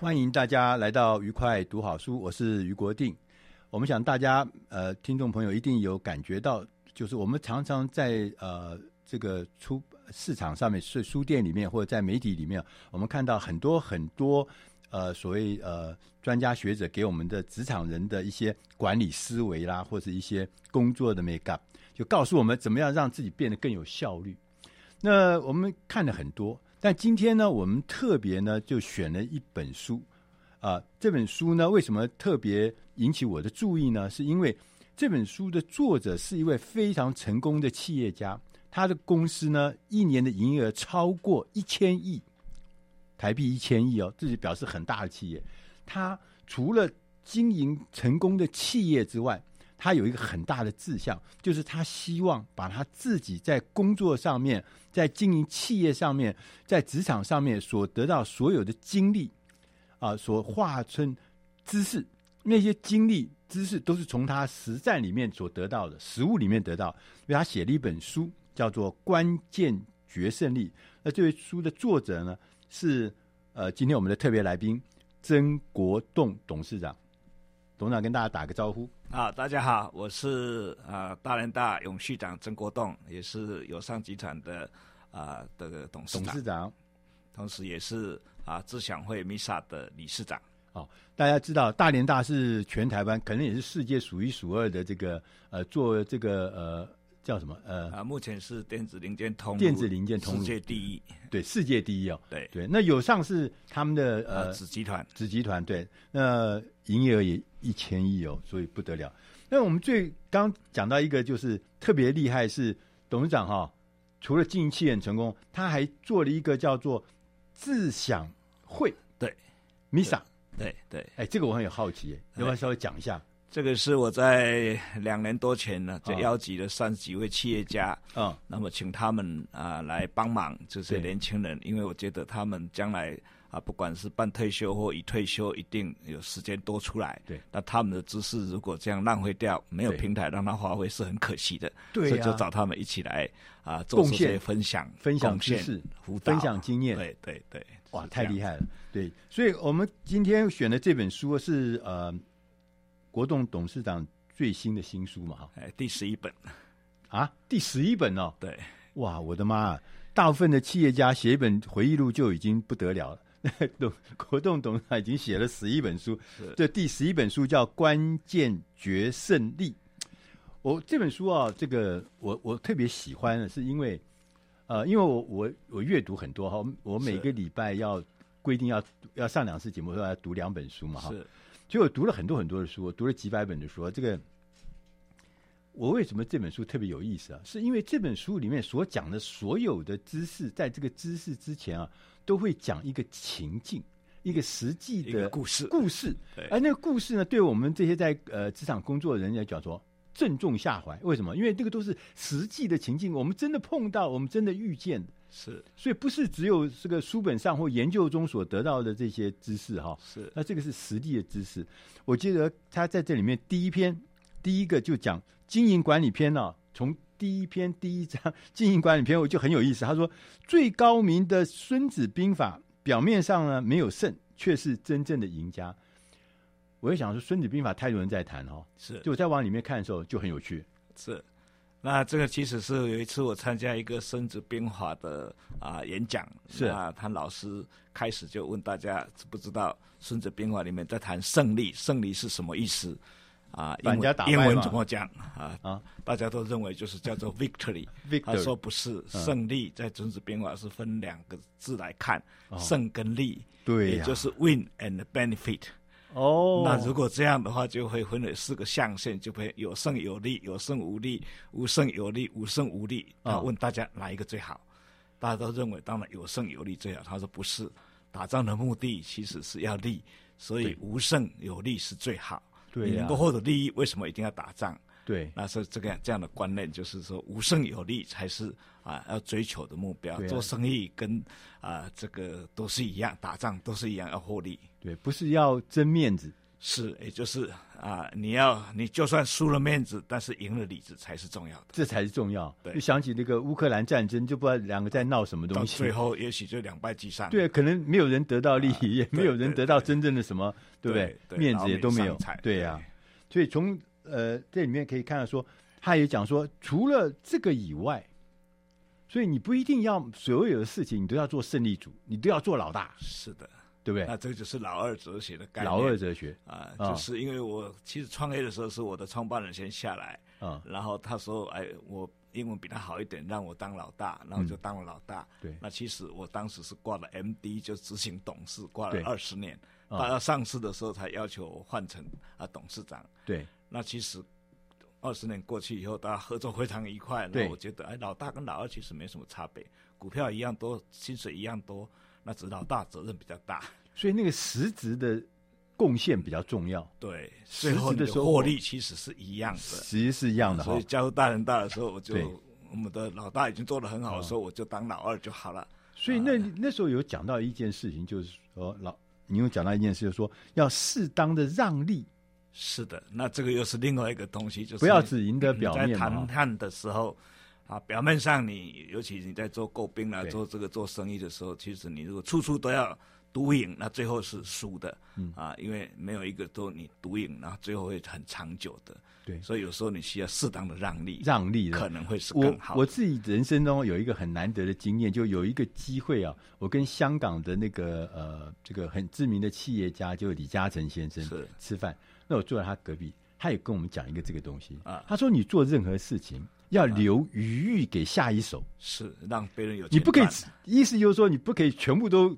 欢迎大家来到愉快读好书，我是于国定。我们想大家呃，听众朋友一定有感觉到，就是我们常常在呃这个出市场上面，是书店里面或者在媒体里面，我们看到很多很多呃所谓呃专家学者给我们的职场人的一些管理思维啦，或者一些工作的 make up，就告诉我们怎么样让自己变得更有效率。那我们看了很多，但今天呢，我们特别呢就选了一本书。啊、这本书呢，为什么特别引起我的注意呢？是因为这本书的作者是一位非常成功的企业家，他的公司呢，一年的营业额超过一千亿台币，一千亿哦，这就表示很大的企业。他除了经营成功的企业之外，他有一个很大的志向，就是他希望把他自己在工作上面、在经营企业上面、在职场上面所得到所有的经历。啊，所化成知识，那些经历、知识都是从他实战里面所得到的，实物里面得到。因为他写了一本书，叫做《关键决胜力》。那这位书的作者呢，是呃，今天我们的特别来宾曾国栋董事长。董事长跟大家打个招呼。啊，大家好，我是啊大连大永续长曾国栋，也是友商集团的啊的董事长。董事长，同时也是。啊，智享会 MISA 的理事长。哦，大家知道大连大是全台湾，可能也是世界数一数二的这个呃，做这个呃叫什么？呃啊，目前是电子零件通电子零件通世界第一，对，世界第一哦。对。对，那友尚是他们的呃子集团，子集团对，那营业额也一千亿哦，所以不得了。那我们最刚讲到一个就是特别厉害是董事长哈、哦，除了经营企业很成功，他还做了一个叫做自享。会。对，MISA。对对，哎，这个我很有好奇，要不要稍微讲一下？这个是我在两年多前呢，就邀集了三十几位企业家，啊、哦，那么请他们啊、呃、来帮忙这些年轻人，因为我觉得他们将来啊，不管是半退休或已退休，一定有时间多出来。对，那他们的知识如果这样浪费掉，没有平台让他发挥，是很可惜的。对、啊，所以就找他们一起来啊，做这些分享、分享知识、辅导、分享经验。对对对。哇，太厉害了！对，所以我们今天选的这本书是呃，国栋董事长最新的新书嘛，哈，哎，第十一本。啊，第十一本哦，对，哇，我的妈啊，大部分的企业家写一本回忆录就已经不得了了，董 国栋董事长已经写了十一本书，这第十一本书叫《关键决胜力》。我这本书啊，这个我我特别喜欢的是因为。呃，因为我我我阅读很多哈，我每个礼拜要规定要要上两次节目，说要读两本书嘛哈。是，所以我读了很多很多的书，我读了几百本的书。这个我为什么这本书特别有意思啊？是因为这本书里面所讲的所有的知识，在这个知识之前啊，都会讲一个情境，一个实际的故事故事。而那个故事呢，对我们这些在呃职场工作的人来讲说。正中下怀，为什么？因为这个都是实际的情境，我们真的碰到，我们真的遇见，是，所以不是只有这个书本上或研究中所得到的这些知识哈，是，那这个是实地的知识。我记得他在这里面第一篇，第一个就讲经营管理篇呢、啊，从第一篇第一章经营管理篇，我就很有意思。他说，最高明的孙子兵法，表面上呢没有胜，却是真正的赢家。我也想说，《孙子兵法》太多人在谈哦，是。就我在往里面看的时候，就很有趣。是，那这个其实是有一次我参加一个《孙子兵法》的啊演讲，是啊，他老师开始就问大家知不知道《孙子兵法》里面在谈胜利，胜利是什么意思？啊，英文英文怎么讲啊？啊，大家都认为就是叫做 victory。他说不是，胜利在《孙子兵法》是分两个字来看，胜跟利，对，也就是 win and benefit。哦，那如果这样的话，就会分为四个象限，就会有胜有利，有胜无利，无胜有利，无胜无利。啊问大家哪一个最好？大家都认为当然有胜有利最好。他说不是，打仗的目的其实是要利，所以无胜有利是最好。对，你能够获得利益，为什么一定要打仗？对，那是这个这样的观念，就是说无胜有利才是啊要追求的目标。做生意跟啊这个都是一样，打仗都是一样要获利。对，不是要争面子，是，也就是啊你要你就算输了面子，但是赢了里子才是重要的，这才是重要。对，就想起那个乌克兰战争，就不知道两个在闹什么东西，最后也许就两败俱伤。对，可能没有人得到利益，也没有人得到真正的什么，对不对？面子也都没有。对呀。所以从呃这里面可以看到说，他也讲说，除了这个以外，所以你不一定要所有的事情你都要做胜利组，你都要做老大。是的，对不对？那这就是老二哲学的概念。老二哲学啊，就是因为我其实创业的时候是我的创办人先下来啊，然后他说：“哎，我英文比他好一点，让我当老大，然后就当了老大。”对。那其实我当时是挂了 MD，就执行董事，挂了二十年。他要上市的时候才要求换成啊董事长。对，那其实二十年过去以后，大家合作非常愉快。那我觉得，哎，老大跟老二其实没什么差别，股票一样多，薪水一样多，那只老大责任比较大。所以那个实质的贡献比较重要。对，最后的获利其实是一样的，其实是一样的。所以加入大人大的时候，我就我们的老大已经做得很好的时候，我就当老二就好了。所以那那时候有讲到一件事情，就是说老。你有讲到一件事，就是说要适当的让利。是的，那这个又是另外一个东西，就是不要只赢得表面。在谈判的时候，啊，表面上你，尤其你在做购兵啊，做这个做生意的时候，其实你如果处处都要。独赢，那最后是输的，嗯。啊，因为没有一个都你独赢，然后最后会很长久的，对，所以有时候你需要适当的让利，让利可能会是更好。我我自己人生中有一个很难得的经验，就有一个机会啊，我跟香港的那个呃这个很知名的企业家，就李嘉诚先生是。吃饭，那我坐在他隔壁，他也跟我们讲一个这个东西。啊，他说你做任何事情要留余裕给下一手，是让别人有你不可以，意思就是说你不可以全部都。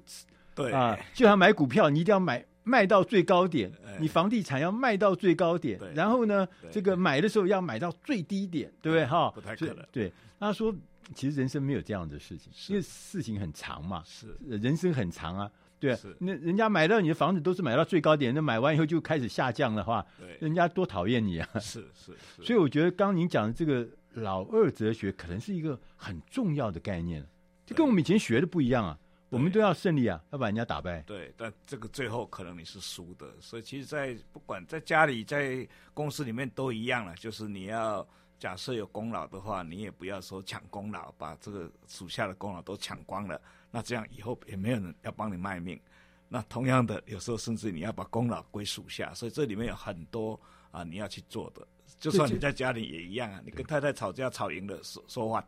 对啊，就像买股票，你一定要买卖到最高点；你房地产要卖到最高点，然后呢，这个买的时候要买到最低点，对不对？哈，不太可能。对，他说，其实人生没有这样的事情，因为事情很长嘛，是人生很长啊。对，那人家买到你的房子都是买到最高点，那买完以后就开始下降的话，人家多讨厌你啊！是是，所以我觉得刚刚您讲的这个老二哲学，可能是一个很重要的概念，就跟我们以前学的不一样啊。我们都要胜利啊，要把人家打败。对，但这个最后可能你是输的，所以其实，在不管在家里、在公司里面都一样了。就是你要假设有功劳的话，你也不要说抢功劳，把这个属下的功劳都抢光了，那这样以后也没有人要帮你卖命。那同样的，有时候甚至你要把功劳归属下，所以这里面有很多啊你要去做的。就算你在家里也一样啊，你跟太太吵架吵赢了，说说话。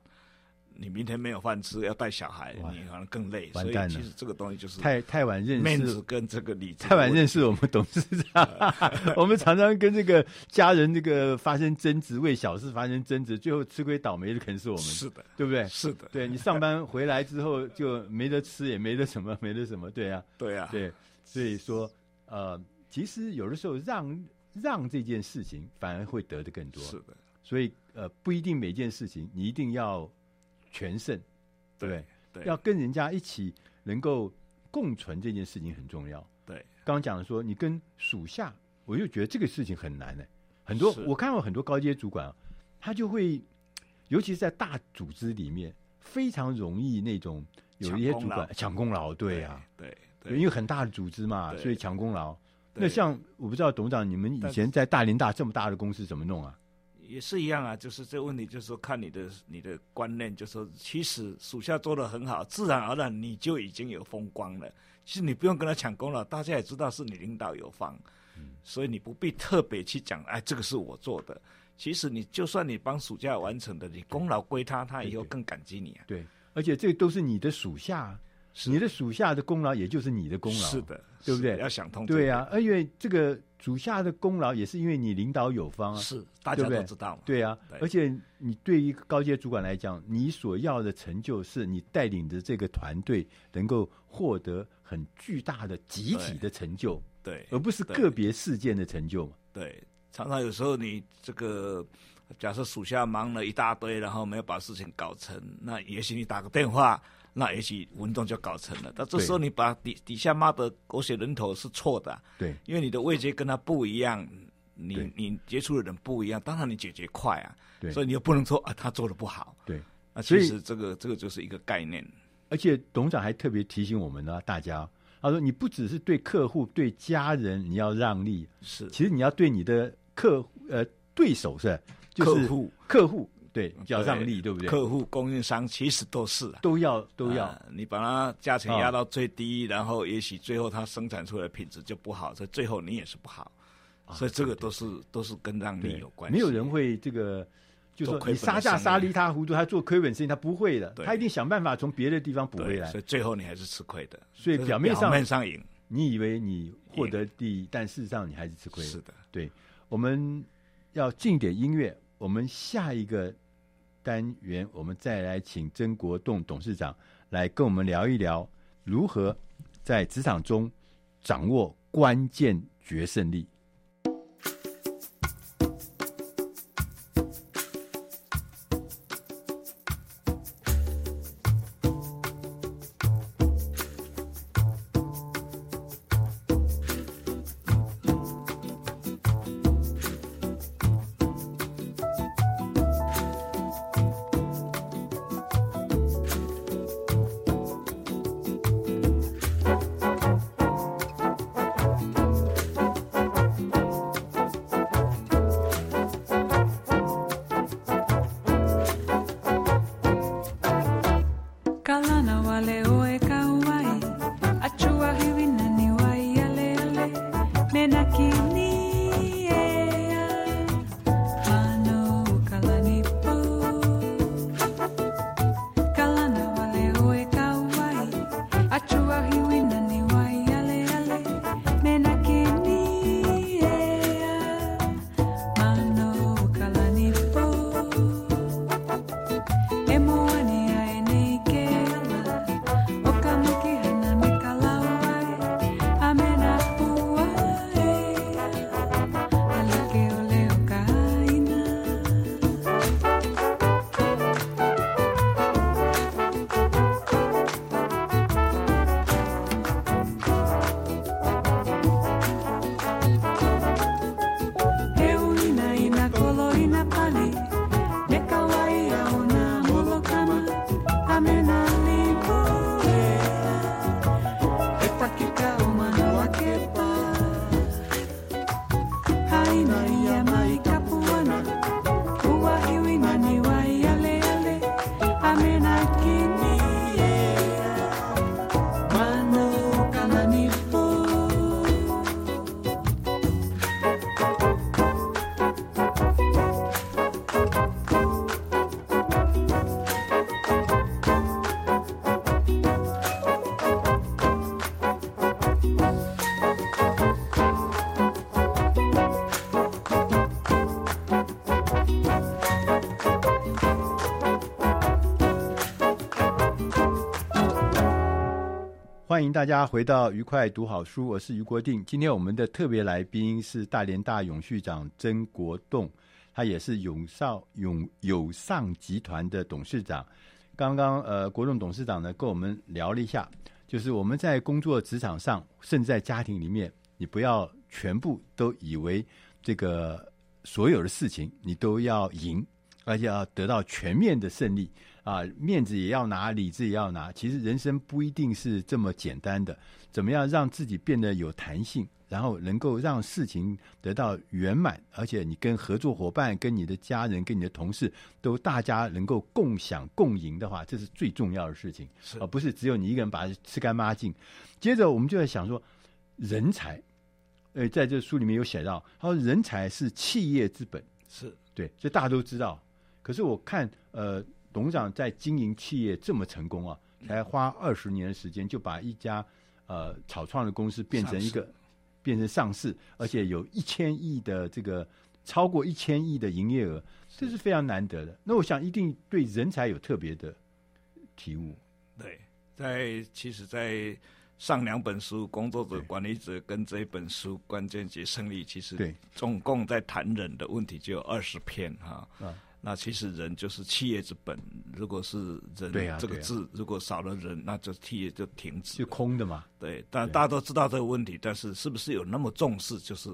你明天没有饭吃，要带小孩，你可能更累。所以其实这个东西就是太太晚认识面子跟这个理智。太晚认识我们董事长，我们常常跟这个家人这个发生争执，为小事发生争执，最后吃亏倒霉的可能是我们。是的，对不对？是的，对你上班回来之后就没得吃，也没得什么，没得什么，对、啊，对、啊，对。所以说，呃，其实有的时候让让这件事情反而会得的更多。是的，所以呃，不一定每件事情你一定要。全胜，对，对，对，要跟人家一起能够共存这件事情很重要。对，刚刚讲的说，你跟属下，我就觉得这个事情很难呢。很多我看到很多高阶主管啊，他就会，尤其是在大组织里面，非常容易那种有一些主管抢功劳，对啊，对，对，因为很大的组织嘛，所以抢功劳。那像我不知道董事长，你们以前在大连大这么大的公司怎么弄啊？也是一样啊，就是这个问题，就是说看你的你的观念，就是说其实属下做的很好，自然而然你就已经有风光了。其实你不用跟他抢功劳，大家也知道是你领导有方，嗯、所以你不必特别去讲，哎，这个是我做的。其实你就算你帮属下完成的，你功劳归他，他以后更感激你啊。对，对，而且这都是你的属下。你的属下的功劳，也就是你的功劳，是的，对不对？要想通，对啊，因为这个属下的功劳，也是因为你领导有方啊，是大家都知道嘛，对，对啊，对，而且你对于高阶主管来讲，你所要的成就，是你带领的这个团队能够获得很巨大的集体的成就，对，对，而不是个别事件的成就。嘛。对，常常有时候你这个假设属下忙了一大堆，然后没有把事情搞成，那也许你打个电话。那也许文动就搞成了，但这时候你把底底下骂的狗血人头是错的，对，因为你的位阶跟他不一样，你你接触的人不一样，当然你解决快啊，对，所以你又不能说啊他做的不好，对，那其实这个这个就是一个概念，而且董事长还特别提醒我们呢，大家他说你不只是对客户对家人你要让利，是，其实你要对你的客呃对手是，就是客户。客户。对，叫让利，对不对？客户、供应商其实都是、啊、都要都要、呃。你把它价钱压到最低，哦、然后也许最后它生产出来的品质就不好，所以最后你也是不好。啊、所以这个都是都是跟让利有关系。没有人会这个，就说你杀价杀一塌糊涂，他做亏本生意，他不会的，他一定想办法从别的地方补回来。所以最后你还是吃亏的。所以表面上表面上赢，你以为你获得第一，但事实上你还是吃亏。是的，对。我们要进点音乐，我们下一个。单元，我们再来请曾国栋董事长来跟我们聊一聊，如何在职场中掌握关键决胜力。欢迎大家回到愉快读好书，我是于国定。今天我们的特别来宾是大连大永续长曾国栋，他也是永少永友尚集团的董事长。刚刚呃，国栋董事长呢跟我们聊了一下，就是我们在工作职场上，甚至在家庭里面，你不要全部都以为这个所有的事情你都要赢，而且要得到全面的胜利。啊，面子也要拿，理智也要拿。其实人生不一定是这么简单的。怎么样让自己变得有弹性，然后能够让事情得到圆满，而且你跟合作伙伴、跟你的家人、跟你的同事都大家能够共享共赢的话，这是最重要的事情，而、啊、不是只有你一个人把它吃干抹净。接着我们就在想说，人才，呃，在这书里面有写到，他说人才是企业之本。是对，这大家都知道。可是我看，呃，董事长在经营企业这么成功啊，才花二十年的时间就把一家呃草创的公司变成一个变成上市，而且有一千亿的这个超过一千亿的营业额，这是非常难得的。那我想一定对人才有特别的体悟。对，在其实，在上两本书《工作者管理者》跟这一本书《关键及胜利》，其实对总共在谈人的问题就有二十篇哈。啊那其实人就是企业之本，如果是人这个字，如果少了人，那就企业就停止，就空的嘛。对，但大家都知道这个问题，但是是不是有那么重视，就是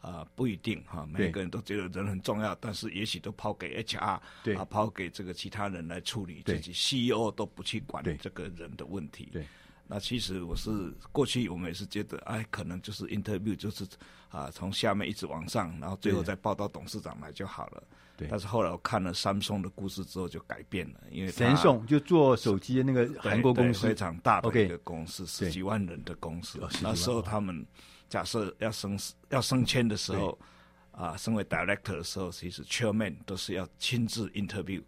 啊、呃、不一定哈。每个人都觉得人很重要，但是也许都抛给 HR，对。啊抛给这个其他人来处理，自己 CEO 都不去管这个人的问题。对，那其实我是过去我们也是觉得，哎，可能就是 interview 就是啊从下面一直往上，然后最后再报到董事长来就好了。对，但是后来我看了三松的故事之后就改变了，因为三星就做手机的那个韩国公司，非常大的一个公司，十几万人的公司。那时候他们假设要升要升迁的时候，啊，升为 director 的时候，其实 chairman 都是要亲自 interview，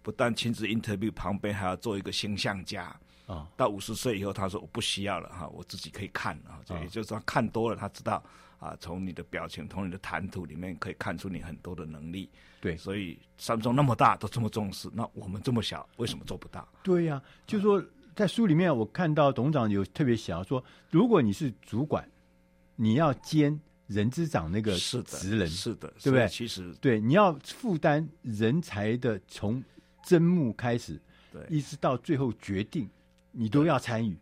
不但亲自 interview，旁边还要做一个形象家啊。到五十岁以后，他说我不需要了哈，我自己可以看啊，也就是说看多了，他知道。啊，从你的表情，从你的谈吐里面可以看出你很多的能力。对，所以三中那么大都这么重视，那我们这么小为什么做不到？对呀、啊，就是说在书里面我看到董事长有特别想要说，如果你是主管，你要兼人之长那个职人，是的，对不对？其实对，你要负担人才的从征募开始，对，一直到最后决定，你都要参与。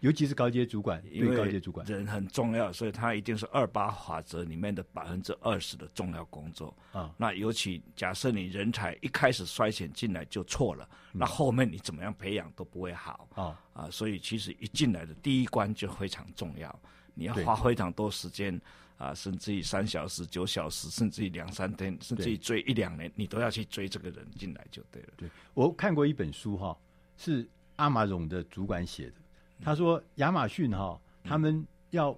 尤其是高阶主管，因为高阶主管人很重要，所以他一定是二八法则里面的百分之二十的重要工作啊。那尤其假设你人才一开始筛选进来就错了，嗯，那后面你怎么样培养都不会好啊啊！所以其实一进来的第一关就非常重要，你要花非常多时间啊，甚至于三小时、九小时，甚至于两三天，甚至于追一两年，你都要去追这个人进来就对了。对，我看过一本书哈，是阿玛荣的主管写的。他说：“亚马逊哈，他们要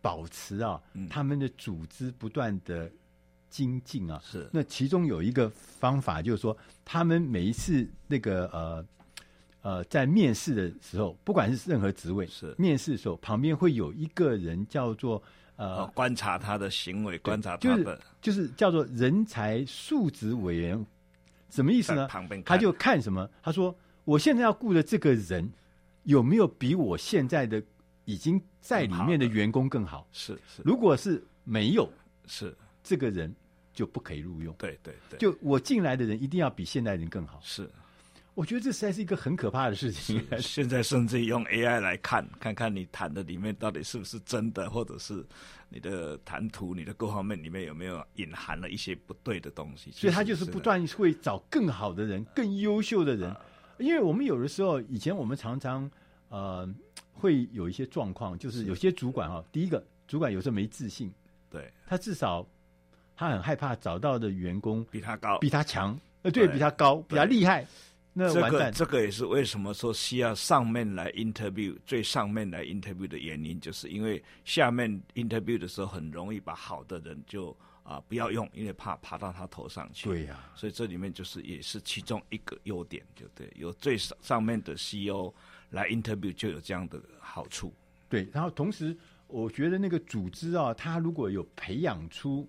保持啊，嗯、他们的组织不断的精进啊。是，那其中有一个方法，就是说，他们每一次那个呃呃，在面试的时候，不管是任何职位，是面试的时候，旁边会有一个人叫做呃，观察他的行为，观察他的，就是就是叫做人才素质委员，什么意思呢？旁边他就看什么？他说，我现在要雇的这个人。”有没有比我现在的已经在里面的员工更好？是是，如果是没有，是这个人就不可以录用。对对对，就我进来的人一定要比现在人更好。是，我觉得这实在是一个很可怕的事情。现在甚至用 AI 来看，看看你谈的里面到底是不是真的，或者是你的谈吐、你的各方面里面有没有隐含了一些不对的东西。所以他就是不断会找更好的人、更优秀的人。啊因为我们有的时候，以前我们常常呃会有一些状况，就是有些主管哈，第一个主管有时候没自信，对，他至少他很害怕找到的员工比他高、比他强，呃，对，比他高、比他厉害，那。这个这个也是为什么说需要上面来 interview，最上面来 interview 的原因，就是因为下面 interview 的时候很容易把好的人就。啊，不要用，因为怕爬到他头上去。对呀、啊，所以这里面就是也是其中一个优点，就对，有最上上面的 CEO 来 interview 就有这样的好处。对，然后同时我觉得那个组织啊，他如果有培养出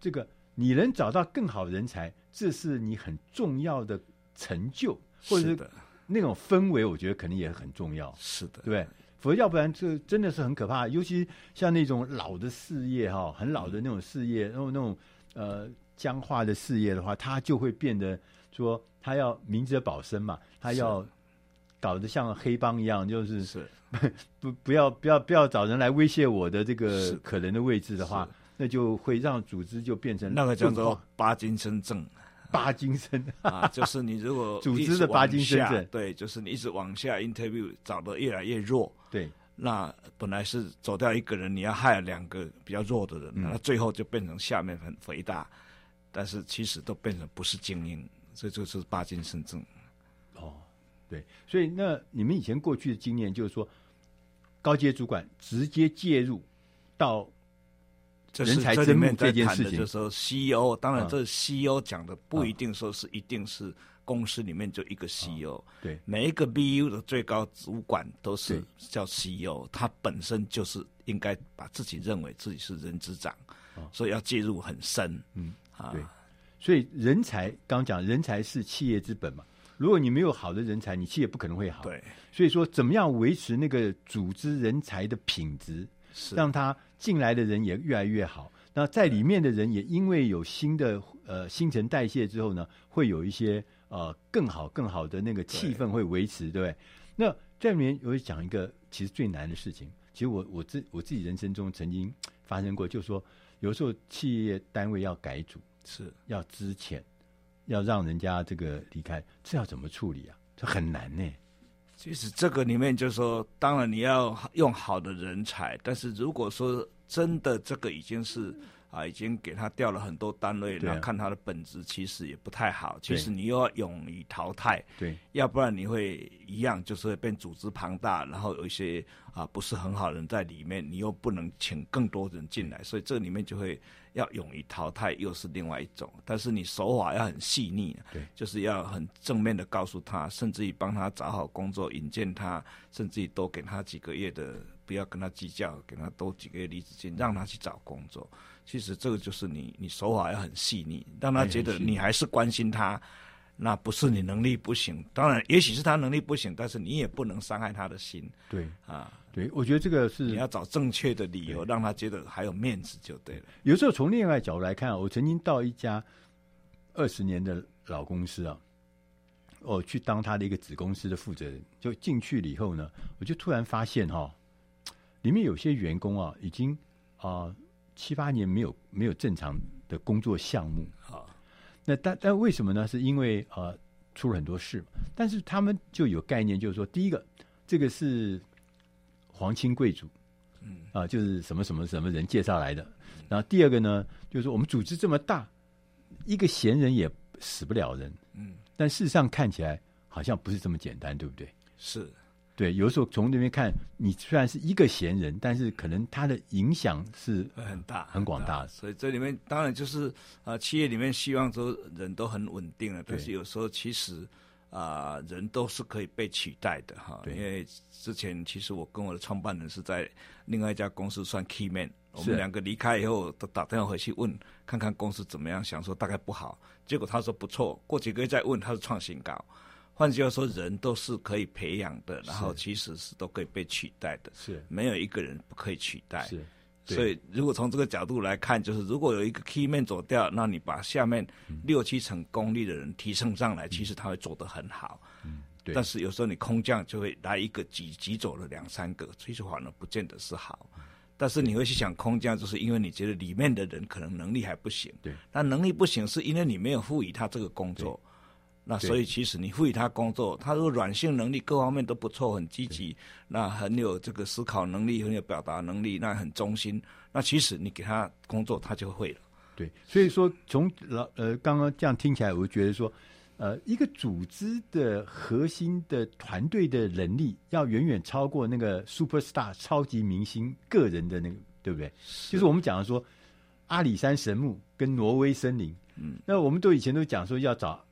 这个，你能找到更好的人才，这是你很重要的成就，或者是那种氛围，我觉得肯定也很重要。是的，对。否则要不然这真的是很可怕，尤其像那种老的事业哈，很老的那种事业，然后那种呃僵化的事业的话，它就会变得说，他要明哲保身嘛，他要搞得像黑帮一样，就是。是 不不要不要不要找人来威胁我的这个可能的位置的话，那就会让组织就变成那个叫做巴金森症。巴金森。啊，就是你如果 组织的巴金森症，对，就是你一直往下 interview 找的越来越弱，对，那本来是走掉一个人，你要害两个比较弱的人，那、嗯、最后就变成下面很肥大，但是其实都变成不是精英，所以这就是巴金森症。哦，对，所以那你们以前过去的经验就是说，高阶主管直接介入到人才真面这件事情，就是说 CEO，当然这 CEO 讲的不一定说是一定是公司里面就一个 CEO，对，每一个 BU 的最高主管都是叫 CEO，他本身就是应该把自己认为自己是人之长，所以要介入很深，嗯啊，对，所以人才刚讲人才是企业之本嘛，如果你没有好的人才，你企业不可能会好，对，所以说怎么样维持那个组织人才的品质，是。让他。进来的人也越来越好，那在里面的人也因为有新的呃新陈代谢之后呢，会有一些呃更好更好的那个气氛会维持，对，不对？那这里面我会讲一个其实最难的事情，其实我我自我自己人生中曾经发生过，就是说有时候企业单位要改组，是要资遣，要让人家这个离开，这要怎么处理啊？这很难呢。其实这个里面就是说，当然你要用好的人才，但是如果说真的这个已经是啊，已经给他调了很多单位，那、啊、看他的本质其实也不太好。其实你又要勇于淘汰，对，要不然你会一样，就是会变组织庞大，然后有一些啊不是很好的人在里面，你又不能请更多人进来，所以这里面就会。要勇于淘汰，又是另外一种。但是你手法要很细腻，对，就是要很正面的告诉他，甚至于帮他找好工作，引荐他，甚至于多给他几个月的，不要跟他计较，给他多几个月离职金，让他去找工作。其实这个就是你，你手法要很细腻，让他觉得你还是关心他。那不是你能力不行，当然也许是他能力不行，但是你也不能伤害他的心。对啊。对，我觉得这个是你要找正确的理由，让他觉得还有面子就对了。有时候从另外角度来看，我曾经到一家二十年的老公司啊，我去当他的一个子公司的负责人，就进去了以后呢，我就突然发现哈、哦，里面有些员工啊，已经啊、呃、七八年没有没有正常的工作项目啊。那但但为什么呢？是因为呃出了很多事，但是他们就有概念，就是说，第一个，这个是。皇亲贵族，嗯啊，就是什么什么什么人介绍来的。然后第二个呢，就是说我们组织这么大，一个闲人也死不了人，嗯。但事实上看起来好像不是这么简单，对不对？是，对。有时候从那边看，你虽然是一个闲人，但是可能他的影响是很大、很广大的。所以这里面当然就是啊，企业里面希望说人都很稳定了，但是有时候其实。啊、呃，人都是可以被取代的哈，因为之前其实我跟我的创办人是在另外一家公司算 key man，我们两个离开以后都打电话回去问，看看公司怎么样，想说大概不好，结果他说不错，过几个月再问，他是创新高。换句话说，人都是可以培养的，然后其实是都可以被取代的，是没有一个人不可以取代。是。所以，如果从这个角度来看，就是如果有一个 key man 走掉，那你把下面六七成功力的人提升上来，嗯、其实他会做得很好。嗯，对。但是有时候你空降就会来一个挤挤走了两三个，其实反而不见得是好。但是你会去想空降，就是因为你觉得里面的人可能能力还不行。对。那能力不行，是因为你没有赋予他这个工作。那所以其实你赋予他工作，他如果软性能力各方面都不错，很积极，那很有这个思考能力，很有表达能力，那很忠心，那其实你给他工作，他就会了。对，所以说从老呃刚刚这样听起来，我就觉得说，呃，一个组织的核心的团队的能力要远远超过那个 super star 超级明星个人的那个，对不对？是就是我们讲的说阿里山神木跟挪威森林，嗯，那我们都以前都讲说要找。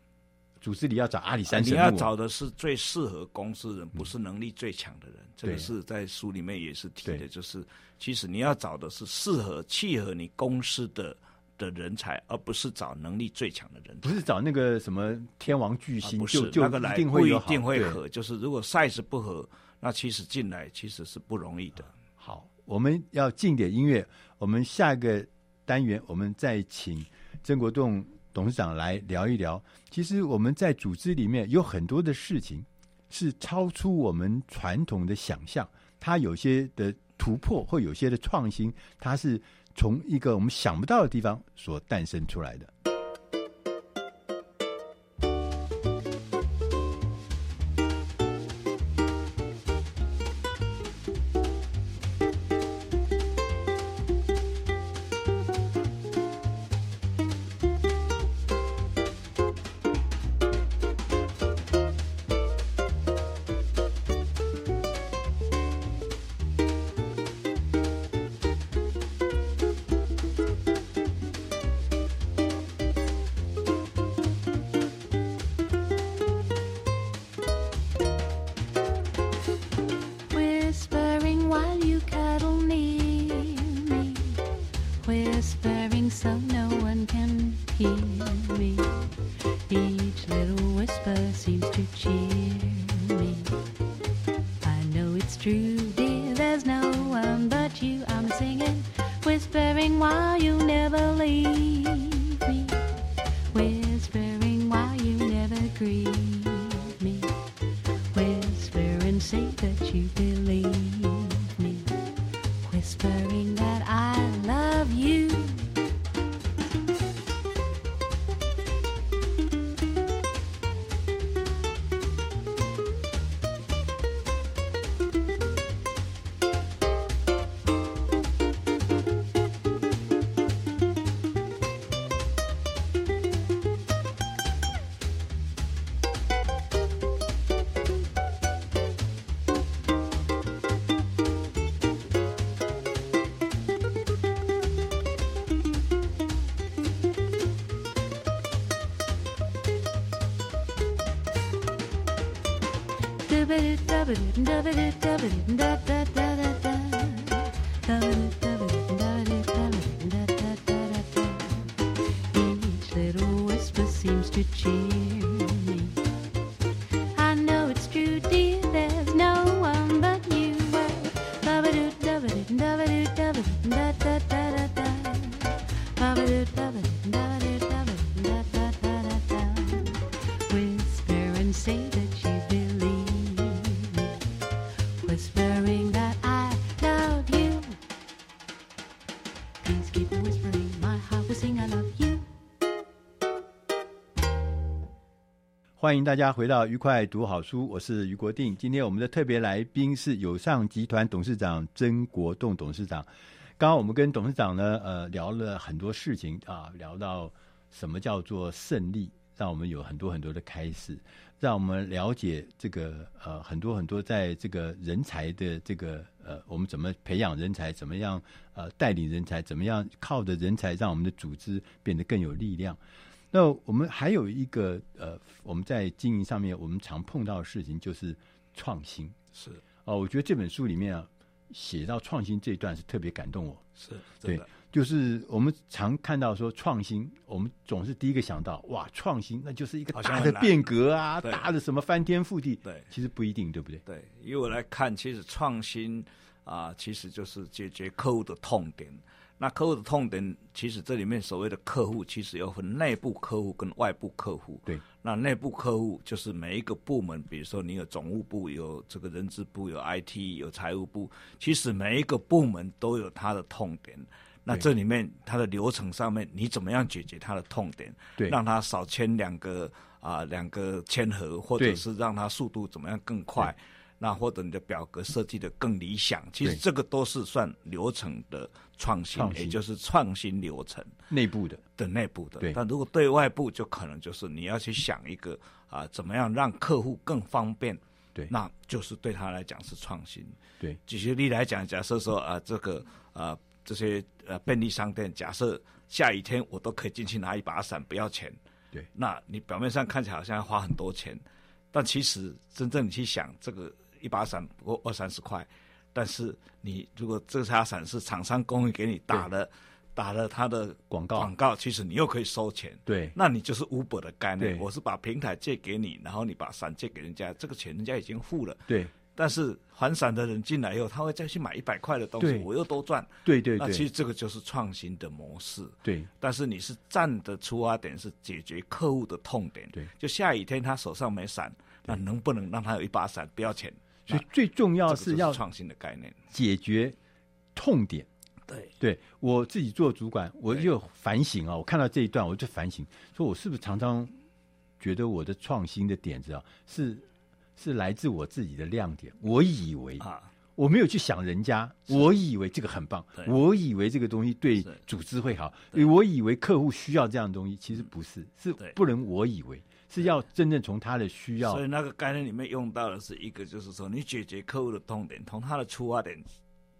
组织里要找阿里山神木，你要找的是最适合公司的人，不是能力最强的人。嗯、这个是在书里面也是提的，就是其实你要找的是适合契合你公司的的人才，而不是找能力最强的人才。不是找那个什么天王巨星，啊、不是就那个来不一定会合。就是如果 size 不合，那其实进来其实是不容易的。好，我们要进点音乐，我们下一个单元我们再请曾国栋。董事长来聊一聊，其实我们在组织里面有很多的事情是超出我们传统的想象，它有些的突破或有些的创新，它是从一个我们想不到的地方所诞生出来的。Each little whisper seems to cheer me. I know it's true, dear. There's no one but you. Whisper and sing. 欢迎大家回到愉快读好书，我是于国定。今天我们的特别来宾是友尚集团董事长曾国栋董事长。刚刚我们跟董事长呢，呃，聊了很多事情啊，聊到什么叫做胜利，让我们有很多很多的开始，让我们了解这个呃很多很多在这个人才的这个呃，我们怎么培养人才，怎么样呃带领人才，怎么样靠着人才让我们的组织变得更有力量。那我们还有一个呃，我们在经营上面，我们常碰到的事情就是创新。是哦，我觉得这本书里面啊，写到创新这一段是特别感动我。是，对，就是我们常看到说创新，我们总是第一个想到哇，创新那就是一个大的变革啊，大的什么翻天覆地。对，其实不一定，对不对？对，以我来看，其实创新啊、呃，其实就是解决客户的痛点。那客户的痛点，其实这里面所谓的客户，其实有分内部客户跟外部客户。对，那内部客户就是每一个部门，比如说你有总务部、有这个人资部、有 IT、有财务部，其实每一个部门都有它的痛点。那这里面它的流程上面，你怎么样解决它的痛点？对，让它少签两个啊、呃，两个签合，或者是让它速度怎么样更快？那或者你的表格设计的更理想，其实这个都是算流程的创新，也就是创新流程内部的的内部的。但如果对外部，就可能就是你要去想一个啊，怎么样让客户更方便？对，那就是对他来讲是创新。对，举个例来讲，假设说啊，这个啊这些呃便利商店，假设下雨天我都可以进去拿一把伞，不要钱。对，那你表面上看起来好像要花很多钱，但其实真正你去想这个。一把伞不过二三十块，但是你如果这把伞是厂商公益给你打了，打了他的广告，广告其实你又可以收钱。对，那你就是 Uber 的概念。我是把平台借给你，然后你把伞借给人家，这个钱人家已经付了。对，但是还伞的人进来以后，他会再去买一百块的东西，我又多赚。对对对，那其实这个就是创新的模式。对，但是你是站的出发点是解决客户的痛点。对，就下雨天他手上没伞，那能不能让他有一把伞不要钱？所以最重要是要创新的概念，解决痛点。对，对我自己做主管，我就反省啊。我看到这一段，我就反省，说我是不是常常觉得我的创新的点子啊，是是来自我自己的亮点。我以为啊，我没有去想人家，我以为这个很棒，我以为这个东西对组织会好，我以为客户需要这样的东西，其实不是，是不能我以为。是要真正从他的需要，所以那个概念里面用到的是一个，就是说你解决客户的痛点，从他的出发点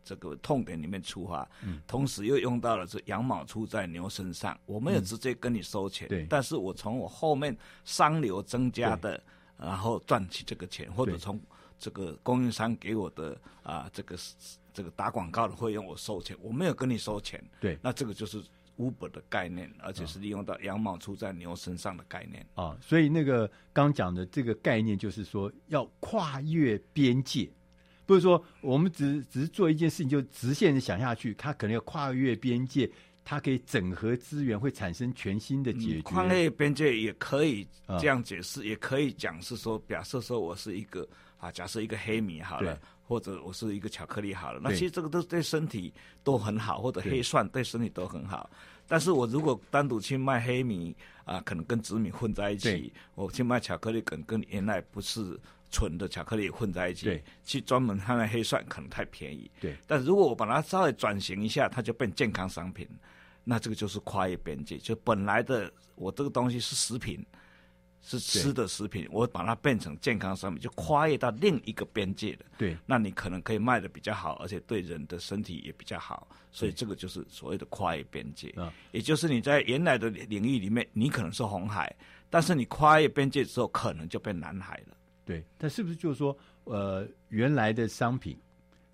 这个痛点里面出发，嗯，同时又用到了是羊毛出在牛身上，我没有直接跟你收钱，对，但是我从我后面商流增加的，然后赚取这个钱，或者从这个供应商给我的啊这个这个打广告的费用我收钱，我没有跟你收钱，对，那这个就是。Uber 的概念，而且是利用到羊毛出在牛身上的概念。啊，所以那个刚讲的这个概念，就是说要跨越边界，不是说我们只只是做一件事情就直线的想下去，它可能要跨越边界，它可以整合资源，会产生全新的解决。矿业边界也可以这样解释，嗯、也可以讲是说，假设说我是一个啊，假设一个黑米好了，或者我是一个巧克力好了，那其实这个都对身体都很好，或者黑蒜对身体都很好。但是我如果单独去卖黑米啊，可能跟紫米混在一起；我去卖巧克力，可能跟原来不是纯的巧克力混在一起。对，去专门贩卖黑蒜可能太便宜。对，但如果我把它稍微转型一下，它就变健康商品。那这个就是跨越边界，就本来的我这个东西是食品，是吃的食品，我把它变成健康商品，就跨越到另一个边界了。对，那你可能可以卖的比较好，而且对人的身体也比较好，所以这个就是所谓的跨越边界。嗯，也就是你在原来的领域里面，你可能是红海，但是你跨越边界之后，可能就变蓝海了。对，但是不是就是说，呃，原来的商品？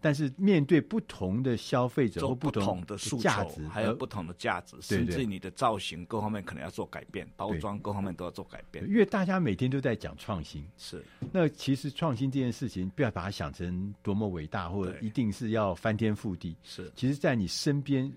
但是面对不同的消费者或不同的价值，还有不同的价值，甚至你的造型各方面可能要做改变，包装各方面都要做改变。因为大家每天都在讲创新，是。那其实创新这件事情，不要把它想成多么伟大，或者一定是要翻天覆地。是。其实，在你身边，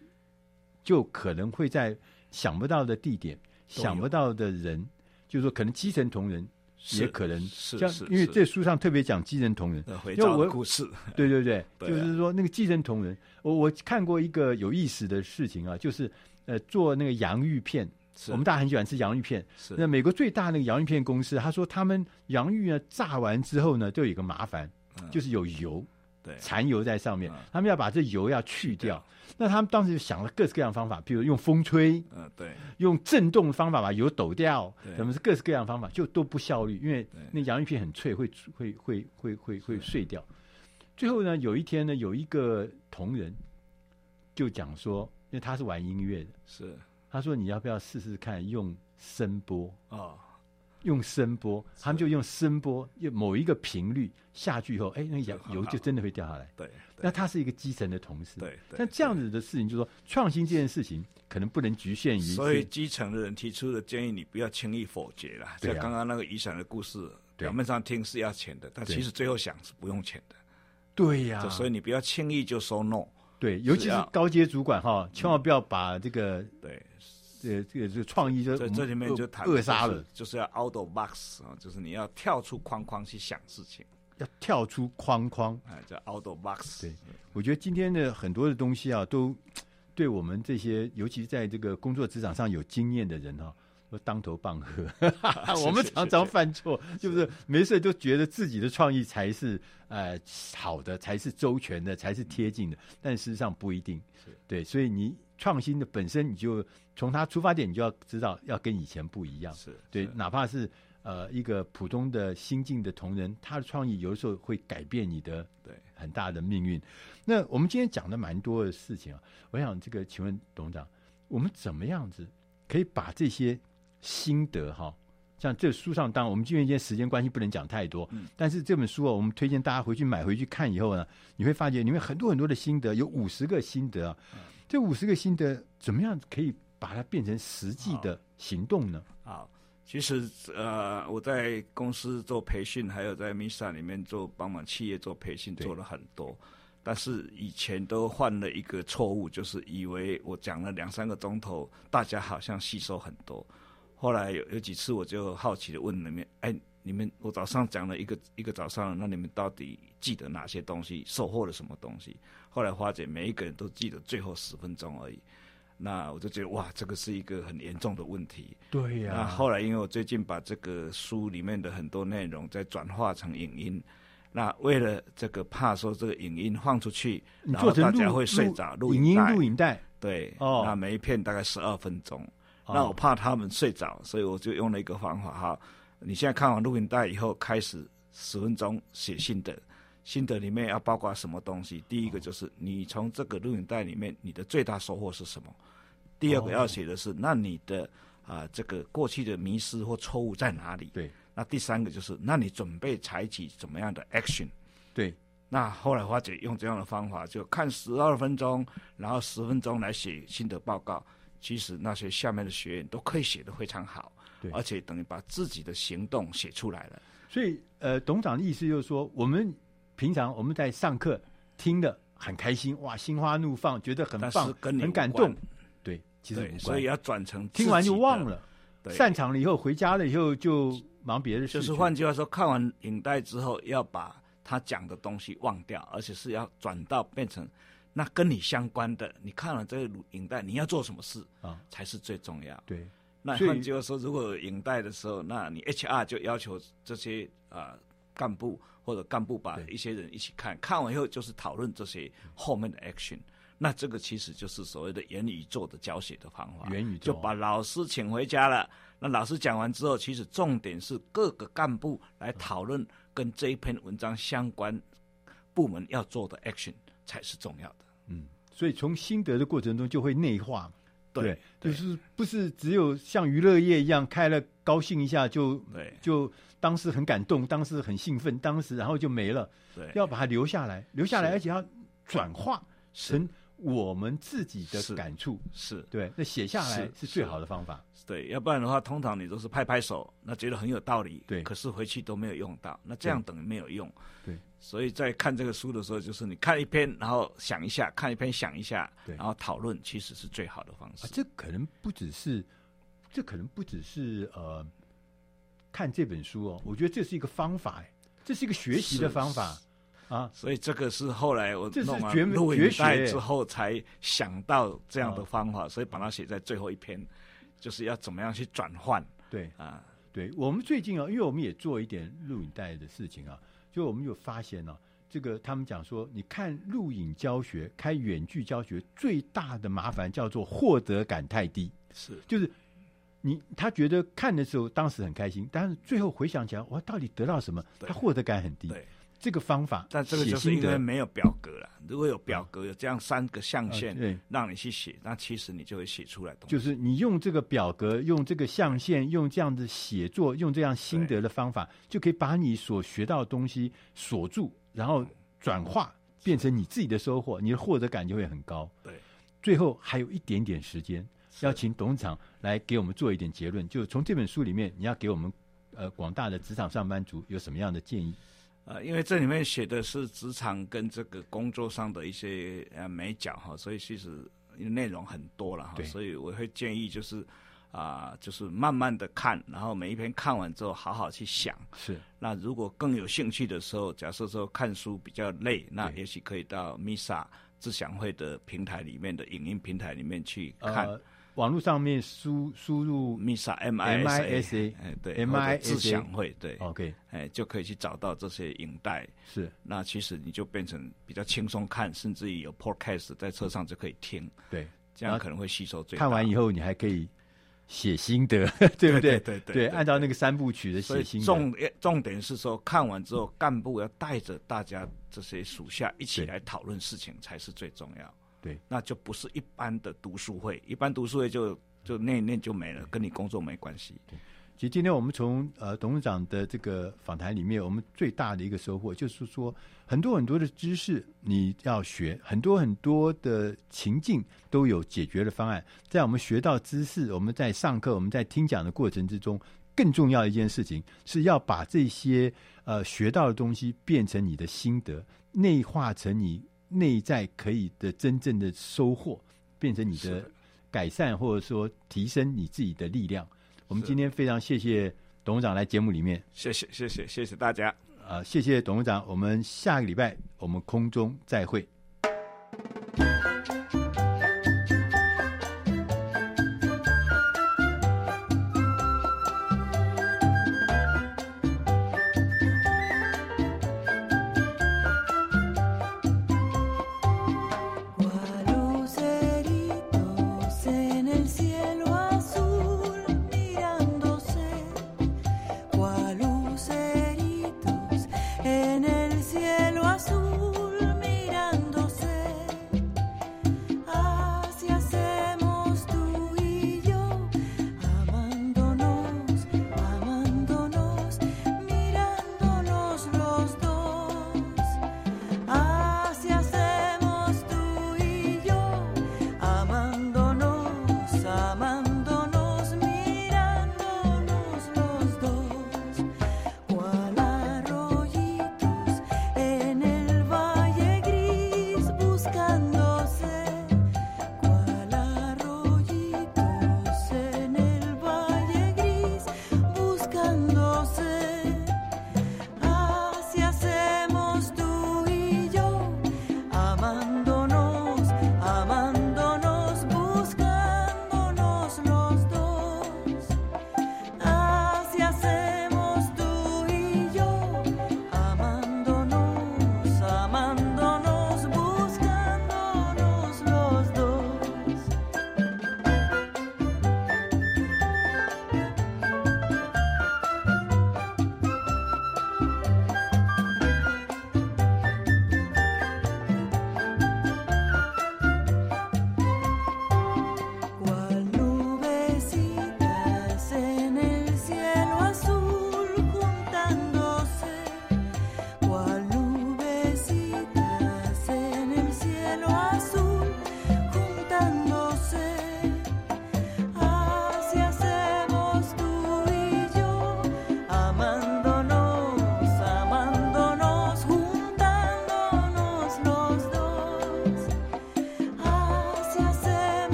就可能会在想不到的地点、想不到的人，就是说，可能基层同仁。也可能是像，因为这书上特别讲寄生同仁，因为我故事，对对对，就是说那个寄生同仁，我我看过一个有意思的事情啊，就是呃做那个洋芋片，我们大家很喜欢吃洋芋片，那美国最大那个洋芋片公司，他说他们洋芋呢炸完之后呢，就有一个麻烦，就是有油。对，残油在上面，嗯，他们要把这油要去掉。那他们当时就想了各式各样的方法，比如用风吹，嗯，对，用震动的方法把油抖掉，什么是各式各样的方法，就都不效率，因为那洋芋片很脆，会会会会会会碎掉。最后呢，有一天呢，有一个同仁就讲说，因为他是玩音乐的，是。他说你要不要试试看用声波？啊？哦用声波，他们就用声波，用某一个频率下去以后，哎，那油油就真的会掉下来。对，那他是一个基层的同事。对，但这样子的事情，就是说创新这件事情，可能不能局限于。所以基层的人提出的建议，你不要轻易否决了。像刚刚那个雨伞的故事，表面上听是要钱的，但其实最后想是不用钱的。对呀。所以你不要轻易就说 no。对，尤其是高阶主管哈，千万不要把这个对。这个这个这个创意就在这里面就谈扼杀了，就是要 out of box 啊，就是你要跳出框框去想事情，要跳出框框，哎，叫 out of box。对，我觉得今天的很多的东西啊，都对我们这些，尤其在这个工作职场上有经验的人哈、啊，都当头棒喝。我们常常犯错，就是没事就觉得自己的创意才是呃好的，才是周全的，才是贴近的，但事实际上不一定。对，所以你。创新的本身，你就从它出发点，你就要知道要跟以前不一样。是对，哪怕是呃一个普通的新进的同仁，他的创意有的时候会改变你的对很大的命运。那我们今天讲的蛮多的事情啊，我想这个，请问董事长，我们怎么样子可以把这些心得哈，像这书上，当然我们因为今天时间关系不能讲太多，嗯，但是这本书啊，我们推荐大家回去买回去看以后呢，你会发现里面很多很多的心得，有五十个心得啊。嗯这五十个心得怎么样可以把它变成实际的行动呢？啊，其实呃，我在公司做培训，还有在 MISA 里面做帮忙企业做培训，做了很多。但是以前都犯了一个错误，就是以为我讲了两三个钟头，大家好像吸收很多。后来有有几次，我就好奇的问里面，哎，你们我早上讲了一个一个早上，那你们到底记得哪些东西？收获了什么东西？后来发觉每一个人都记得最后十分钟而已，那我就觉得哇，这个是一个很严重的问题。对呀、啊。那后来因为我最近把这个书里面的很多内容再转化成影音，那为了这个怕说这个影音放出去，然后大家会睡着，录影音录影带。对。哦。那每一片大概十二分钟，哦，那我怕他们睡着，所以我就用了一个方法哈，你现在看完录影带以后，开始十分钟写心得。心得里面要包括什么东西？第一个就是你从这个录影带里面，你的最大收获是什么？第二个要写的是，那你的啊、呃、这个过去的迷失或错误在哪里？对。那第三个就是，那你准备采取怎么样的 action？对。那后来花姐用这样的方法，就看十二分钟，然后十分钟来写心得报告。其实那些下面的学员都可以写得非常好，对，而且等于把自己的行动写出来了。所以，呃，董事长的意思就是说，我们。平常我们在上课听的很开心，哇，心花怒放，觉得很棒，很感动。对，其实所以要转成听完就忘了，散场了以后回家了以后就忙别的事。就是换句话说，看完影带之后要把他讲的东西忘掉，而且是要转到变成那跟你相关的。你看了这个影带，你要做什么事啊？才是最重要。对，那换句话说，如果有影带的时候，那你 HR 就要求这些啊、呃、干部或者干部把一些人一起看，看完以后就是讨论这些后面的 action。那这个其实就是所谓的元宇宙的教学的方法，元宇宙就把老师请回家了。那老师讲完之后，其实重点是各个干部来讨论跟这一篇文章相关部门要做的 action 才是重要的。嗯，所以从心得的过程中就会内化嘛。对，就是不是只有像娱乐业一样开了高兴一下就对，就当时很感动，当时很兴奋，当时然后就没了。对，要把它留下来，留下来，而且要转化成。我们自己的感触是，是对，那写下来是最好的方法。对，要不然的话，通常你都是拍拍手，那觉得很有道理，对，可是回去都没有用到，那这样等于没有用。对，所以在看这个书的时候，就是你看一篇，然后想一下，看一篇想一下，对，然后讨论，其实是最好的方式。啊，这可能不只是，这可能不只是呃，看这本书哦，我觉得这是一个方法，哎，这是一个学习的方法。啊，所以这个是后来我弄完录影带之后才想到这样的方法，所以把它写在最后一篇，就是要怎么样去转换。对啊，对我们最近啊，因为我们也做一点录影带的事情啊，就我们有发现呢、啊，这个他们讲说，你看录影教学、开远距教学最大的麻烦叫做获得感太低，是就是你他觉得看的时候当时很开心，但是最后回想起来，我到底得到什么？他获得感很低。对。这个方法，但这个就是因为没有表格了。如果有表格，有这样三个象限，对，让你去写，那其实你就会写出来东西。就是你用这个表格，用这个象限，用这样的写作，用这样心得的方法，就可以把你所学到的东西锁住，然后转化变成你自己的收获，你的获得感就会很高。对，最后还有一点点时间，要请董事长来给我们做一点结论。就从这本书里面，你要给我们呃广大的职场上班族有什么样的建议？呃，因为这里面写的是职场跟这个工作上的一些呃美角哈，所以其实内容很多了哈，所以我会建议就是啊、呃，就是慢慢的看，然后每一篇看完之后好好去想。是。那如果更有兴趣的时候，假设说看书比较累，那也许可以到 MISA 智享会的平台里面的影音平台里面去看。呃网络上面输输入 MISA M I S A，哎对，M I 自享会对，OK，哎就可以去找到这些影带。是，那其实你就变成比较轻松看，甚至于有 Podcast 在车上就可以听。对，这样可能会吸收最。看完以后你还可以写心得，对不对？对对对，按照那个三部曲的写心得。重重点是说，看完之后干部要带着大家这些属下一起来讨论事情，才是最重要。对，那就不是一般的读书会，一般读书会就就念一念就没了，跟你工作没关系。对，其实今天我们从呃董事长的这个访谈里面，我们最大的一个收获就是说，很多很多的知识你要学，很多很多的情境都有解决的方案。在我们学到知识，我们在上课，我们在听讲的过程之中，更重要的一件事情是要把这些呃学到的东西变成你的心得，内化成你。内在可以的真正的收获，变成你的改善，或者说提升你自己的力量。我们今天非常谢谢董事长来节目里面，谢谢谢谢谢谢大家，啊、呃，谢谢董事长。我们下个礼拜我们空中再会。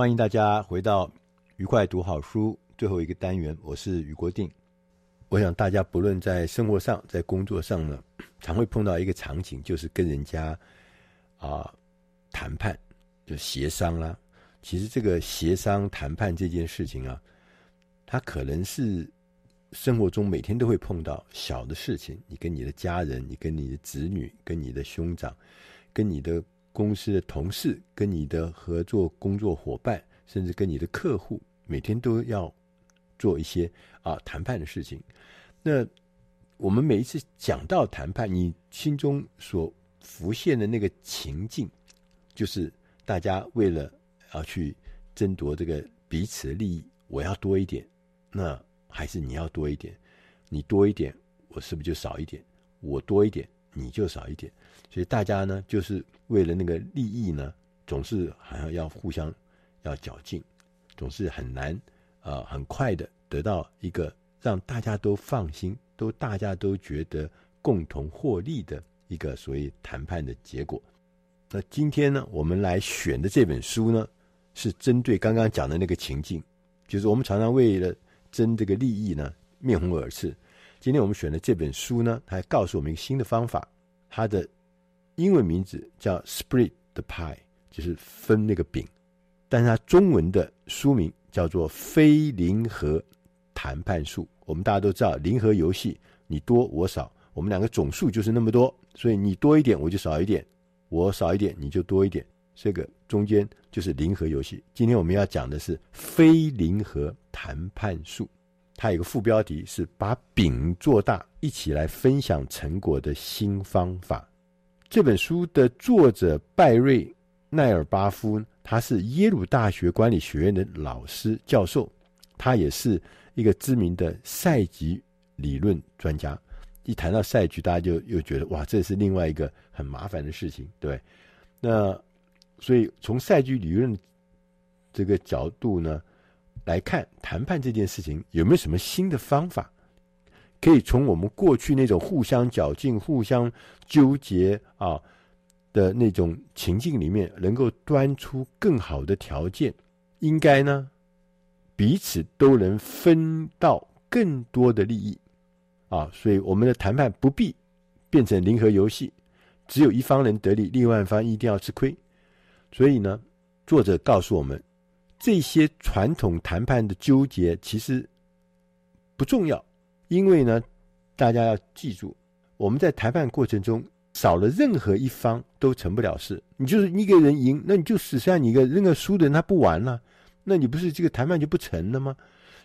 欢迎大家回到愉快读好书最后一个单元，我是于国定。我想大家不论在生活上，在工作上呢，常会碰到一个场景，就是跟人家啊、谈判，就协商啦。其实这个协商谈判这件事情啊，它可能是生活中每天都会碰到小的事情。你跟你的家人，你跟你的子女，跟你的兄长，跟你的。公司的同事，跟你的合作工作伙伴，甚至跟你的客户，每天都要做一些啊谈判的事情。那我们每一次讲到谈判，你心中所浮现的那个情境，就是大家为了要去争夺这个彼此的利益，我要多一点，那还是你要多一点？你多一点，我是不是就少一点？我多一点，你就少一点？所以大家呢，就是为了那个利益呢，总是好像要互相要较劲，总是很难啊、很快的得到一个让大家都放心、都大家都觉得共同获利的一个所谓谈判的结果。那今天呢，我们来选的这本书呢，是针对刚刚讲的那个情境，就是我们常常为了争这个利益呢，面红耳赤。今天我们选的这本书呢，它还告诉我们一个新的方法，它的。英文名字叫 Split the Pie，就是分那个饼，但是它中文的书名叫做非零和谈判术。我们大家都知道，零和游戏，你多我少，我们两个总数就是那么多，所以你多一点我就少一点，我少一点你就多一点，这个中间就是零和游戏。今天我们要讲的是非零和谈判术，它有个副标题是把饼做大，一起来分享成果的新方法。这本书的作者拜瑞·奈尔巴夫，他是耶鲁大学管理学院的老师教授，他也是一个知名的赛局理论专家。一谈到赛局，大家就又觉得哇，这是另外一个很麻烦的事情，对。那所以从赛局理论这个角度呢来看，谈判这件事情有没有什么新的方法？可以从我们过去那种互相较劲、互相纠结啊的那种情境里面，能够端出更好的条件，应该呢，彼此都能分到更多的利益啊。所以我们的谈判不必变成零和游戏，只有一方能得利，另外一方一定要吃亏。所以呢，作者告诉我们，这些传统谈判的纠结其实不重要。因为呢，大家要记住，我们在谈判过程中少了任何一方都成不了事。你就是一个人赢，那你就死下你一个，那个输的人他不玩了，那你不是这个谈判就不成了吗？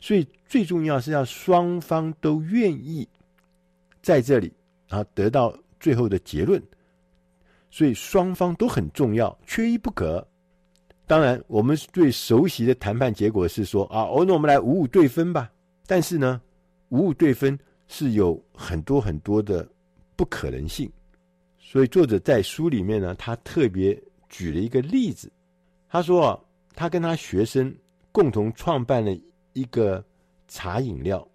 所以最重要是要双方都愿意在这里，然后得到最后的结论。所以双方都很重要，缺一不可。当然，我们最熟悉的谈判结果是说啊，哦，那我们来五五对分吧。但是呢，五五对分是有很多很多的不可能性，所以作者在书里面呢，他特别举了一个例子。他说啊，他跟他学生共同创办了一个茶饮料，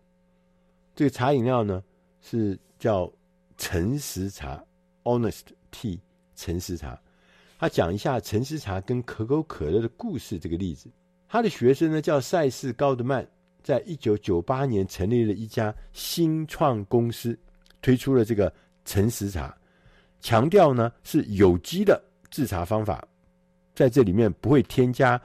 这个茶饮料呢是叫诚实茶 （Honest Tea）。诚实茶，他讲一下诚实茶跟可口可乐的故事。这个例子，他的学生呢叫赛斯·高德曼。在一九九八年成立了一家新创公司，推出了这个诚实茶，强调呢是有机的制茶方法，在这里面不会添加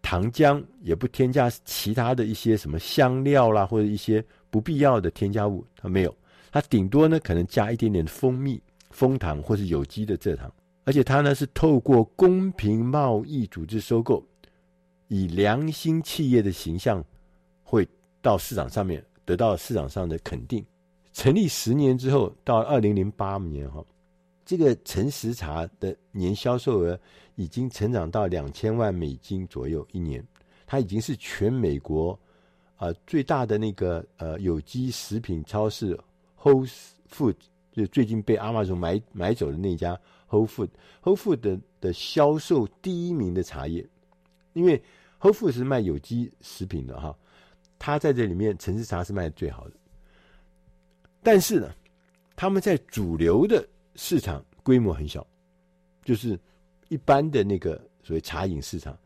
糖浆，也不添加其他的一些什么香料啦，或者一些不必要的添加物，它没有，它顶多呢可能加一点点蜂蜜、枫糖或是有机的蔗糖，而且它呢是透过公平贸易组织收购，以良心企业的形象。到市场上面得到市场上的肯定。成立十年之后，到二零零八年哈，这个诚实茶的年销售额已经成长到两千万美金左右一年。它已经是全美国啊、最大的那个呃有机食品超市 Whole Food，就最近被 Amazon 买买走的那家 Whole Food，Whole Food 的的销售第一名的茶叶，因为 Whole Food 是卖有机食品的哈。他在这里面，城市茶是卖的最好的，但是呢，他们在主流的市场规模很小，就是一般的那个所谓茶饮市场，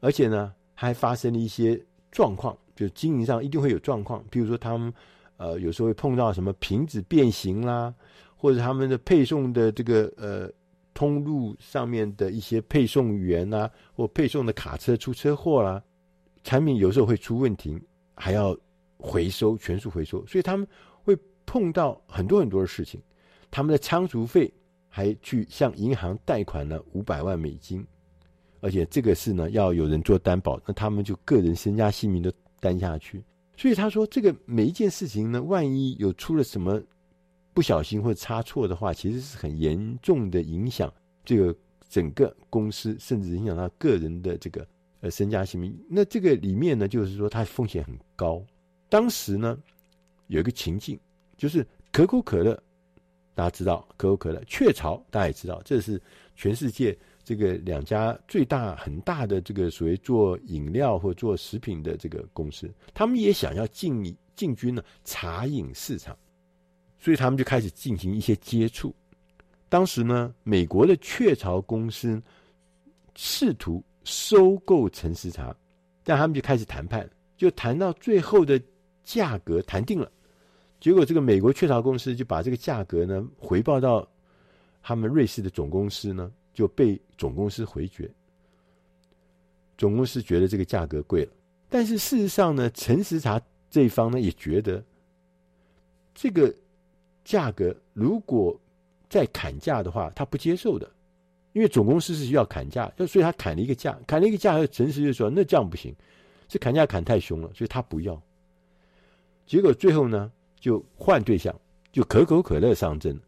而且呢，还发生了一些状况，就经营上一定会有状况。比如说，他们呃有时候会碰到什么瓶子变形啦，或者他们的配送的这个呃通路上面的一些配送员啊，或配送的卡车出车祸啦，产品有时候会出问题，还要回收，全数回收，所以他们会碰到很多很多的事情。他们的仓储费还去向银行贷款了五百万美金。而且这个事呢，要有人做担保，那他们就个人身家性命都担下去。所以他说，这个每一件事情呢，万一有出了什么不小心或者差错的话，其实是很严重的影响这个整个公司，甚至影响到个人的这个呃身家性命。那这个里面呢，就是说它风险很高。当时呢，有一个情境，就是可口可乐，大家知道可口可乐，雀巢大家也知道，这是全世界。这个两家最大很大的这个所谓做饮料或做食品的这个公司，他们也想要进进军呢茶饮市场，所以他们就开始进行一些接触。当时呢，美国的雀巢公司试图收购陈时茶，但他们就开始谈判，就谈到最后的价格谈定了，结果这个美国雀巢公司就把这个价格呢回报到他们瑞士的总公司呢。就被总公司回绝，总公司觉得这个价格贵了，但是事实上呢，陈时茶这一方呢也觉得这个价格如果再砍价的话，他不接受的，因为总公司是需要砍价，所以他砍了一个价，砍了一个价，陈实就说那这样不行，这砍价砍太凶了，所以他不要。结果最后呢，就换对象，就可口可乐上阵，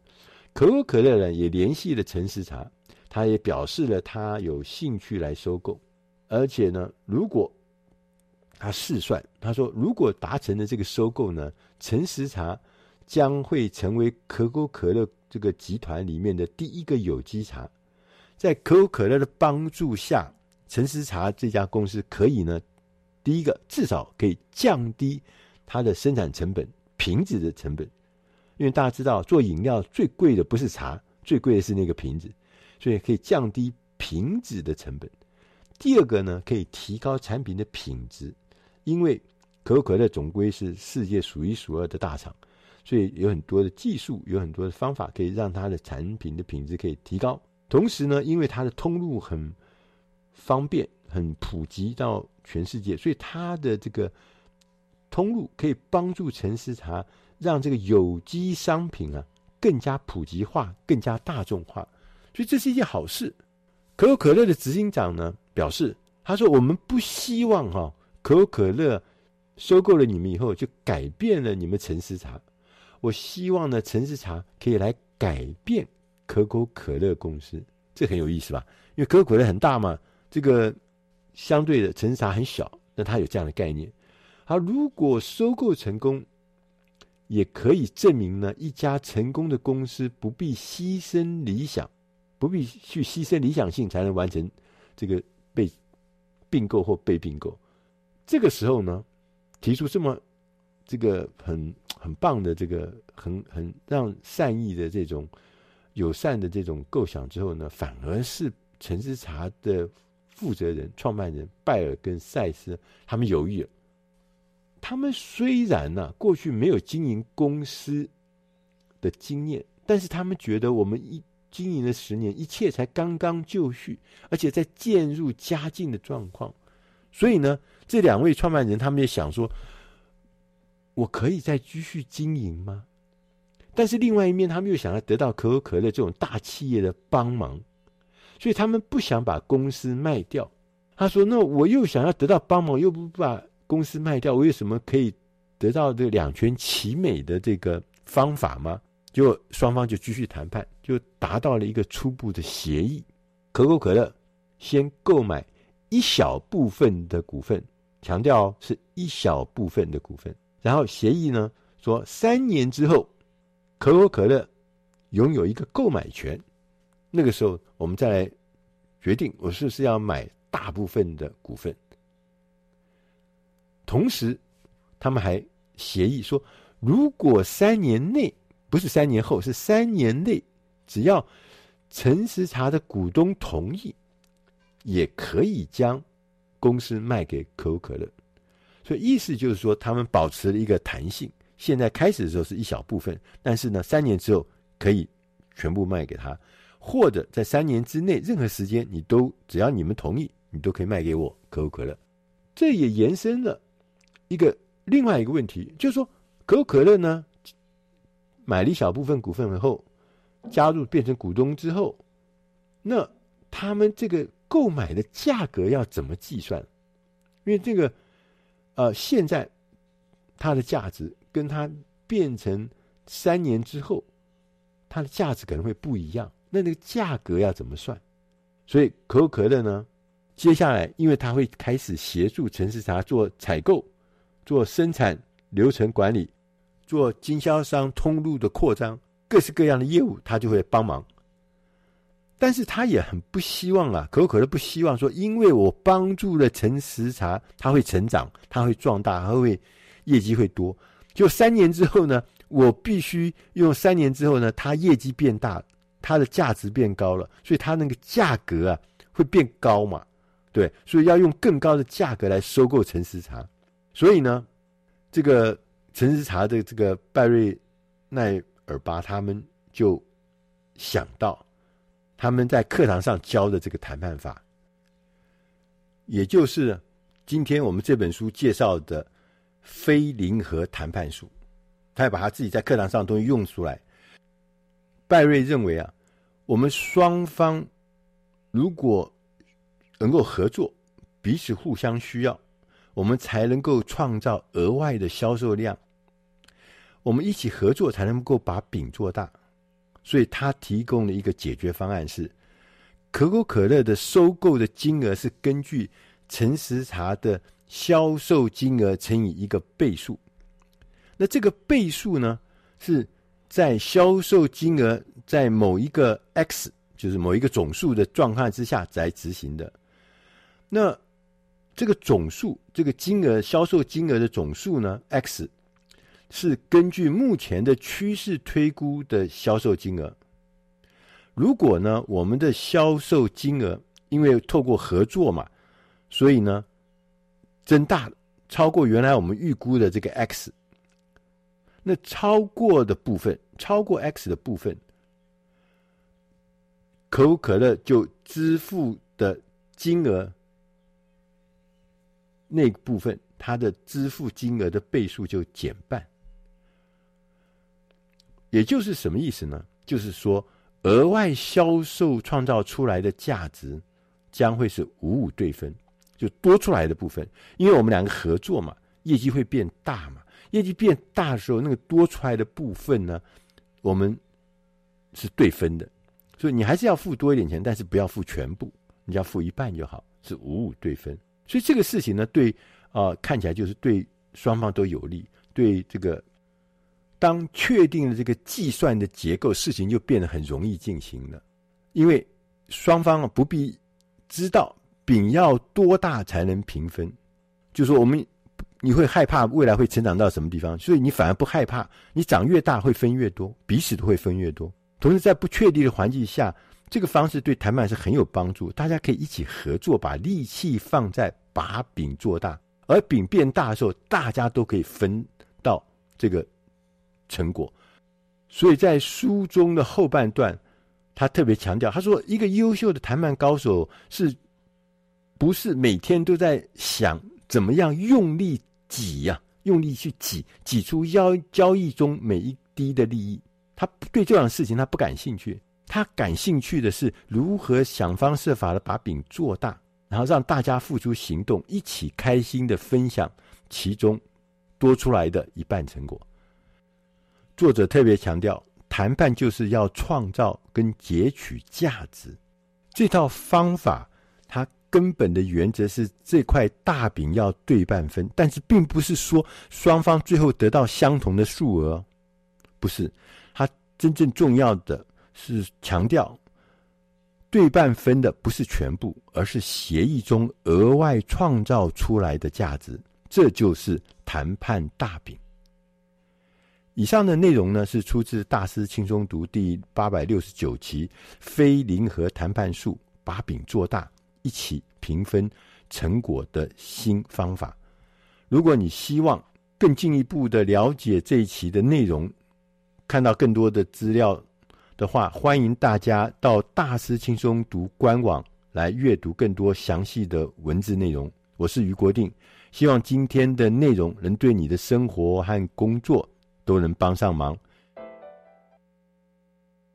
可口可乐呢也联系了陈实茶。他也表示了他有兴趣来收购，而且呢，如果他试算，他说如果达成了这个收购呢，陈实茶将会成为可口可乐这个集团里面的第一个有机茶。在可口可乐的帮助下，陈思茶这家公司可以呢，第一个至少可以降低它的生产成本，瓶子的成本，因为大家知道做饮料最贵的不是茶，最贵的是那个瓶子。所以可以降低瓶子的成本。第二个呢，可以提高产品的品质，因为可口可乐总归是世界数一数二的大厂，所以有很多的技术，有很多的方法可以让它的产品的品质可以提高。同时呢，因为它的通路很方便、很普及到全世界，所以它的这个通路可以帮助陈思茶让这个有机商品啊更加普及化、更加大众化。所以这是一件好事。可口可乐的执行长呢表示，他说：“我们不希望哈、哦、可口可乐收购了你们以后就改变了你们陈思茶。我希望呢陈思茶可以来改变可口可乐公司。这很有意思吧？因为可口可乐很大嘛，这个相对的成差很小，那他有这样的概念。好，如果收购成功，也可以证明呢一家成功的公司不必牺牲理想。”不必去牺牲理想性才能完成这个被并购或被并购。这个时候呢，提出这么这个很很棒的这个很很让善意的这种友善的这种构想之后呢，反而是陈时茶的负责人、创办人拜尔跟赛斯他们犹豫了。他们虽然呢、啊、过去没有经营公司的经验，但是他们觉得我们一。经营了十年，一切才刚刚就绪，而且在渐入佳境的状况。所以呢，这两位创办人他们也想说：“我可以再继续经营吗？”但是另外一面，他们又想要得到可口可乐这种大企业的帮忙，所以他们不想把公司卖掉。他说：“那我又想要得到帮忙，又不把公司卖掉，我有什么可以得到这两全其美的这个方法吗？”就双方就继续谈判，就达到了一个初步的协议。可口可乐先购买一小部分的股份，强调是一小部分的股份。然后协议呢说，三年之后，可口可乐拥有一个购买权。那个时候我们再来决定，我是不是要买大部分的股份。同时，他们还协议说，如果三年内不是三年后，是三年内，只要陈时茶的股东同意，也可以将公司卖给可口可乐。所以意思就是说，他们保持了一个弹性。现在开始的时候是一小部分，但是呢，三年之后可以全部卖给他，或者在三年之内任何时间，你都只要你们同意，你都可以卖给我可口可乐。这也延伸了一个另外一个问题，就是说可口可乐呢，买了一小部分股份以后，加入变成股东之后，那他们这个购买的价格要怎么计算？因为这个。呃，现在它的价值跟它变成三年之后，它的价值可能会不一样。那那个价格要怎么算？所以可口可乐呢，接下来因为它会开始协助陈时茶做采购、做生产流程管理、做经销商通路的扩张，各式各样的业务，它就会帮忙。但是他也很不希望啊，可口可乐不希望说，因为我帮助了陈时茶，他会成长，他会壮大，他会业绩会多。就三年之后呢，我必须用三年之后呢，他业绩变大，他的价值变高了，所以他那个价格啊会变高嘛，对，所以要用更高的价格来收购陈时茶。所以呢，这个陈时茶的这个拜瑞奈尔巴他们就想到。他们在课堂上教的这个谈判法，也就是今天我们这本书介绍的非零和谈判术，他要把他自己在课堂上的东西用出来。拜瑞认为啊，我们双方如果能够合作，彼此互相需要，我们才能够创造额外的销售量。我们一起合作，才能够把饼做大。所以他提供了一个解决方案是，可口可乐的收购的金额是根据陈时茶的销售金额乘以一个倍数。那这个倍数呢，是在销售金额在某一个 X，就是某一个总数的状况之下来执行的。那这个总数，这个金额，销售金额的总数呢，X。是根据目前的趋势推估的销售金额。如果呢，我们的销售金额因为透过合作嘛，所以呢增大了，超过原来我们预估的这个 X。那超过的部分，超过 X 的部分，可口可乐就支付的金额那部分，它的支付金额的倍数就减半。也就是什么意思呢？就是说，额外销售创造出来的价值将会是五五对分，就多出来的部分，因为我们两个合作嘛，业绩会变大嘛，业绩变大的时候，那个多出来的部分呢，我们是对分的，所以你还是要付多一点钱，但是不要付全部，你要付一半就好，是五五对分。所以这个事情呢，对啊、看起来就是对双方都有利，对这个。当确定了这个计算的结构，事情就变得很容易进行了。因为双方不必知道饼要多大才能平分，就说我们你会害怕未来会成长到什么地方，所以你反而不害怕，你长越大会分越多，彼此都会分越多。同时，在不确定的环境下，这个方式对谈判是很有帮助。大家可以一起合作，把力气放在把饼做大，而饼变大的时候，大家都可以分到这个。成果，所以在书中的后半段，他特别强调，他说：“一个优秀的谈判高手，是不是每天都在想怎么样用力挤呀、用力去挤，挤出交交易中每一滴的利益？他对这样的事情他不感兴趣，他感兴趣的是如何想方设法的把饼做大，然后让大家付出行动，一起开心的分享其中多出来的一半成果。”作者特别强调，谈判就是要创造跟截取价值。这套方法，根本的原则是这块大饼要对半分，但是并不是说双方最后得到相同的数额，不是。它真正重要的是强调，对半分的不是全部，而是协议中额外创造出来的价值。这就是谈判大饼。以上的内容呢，是出自《大师轻松读》第八百六十九期《非零和谈判术：把饼做大，一起平分成果的新方法。如果你希望更进一步的了解这一期的内容，看到更多的资料的话，欢迎大家到大师轻松读官网来阅读更多详细的文字内容。我是于国定，希望今天的内容能对你的生活和工作都能帮上忙。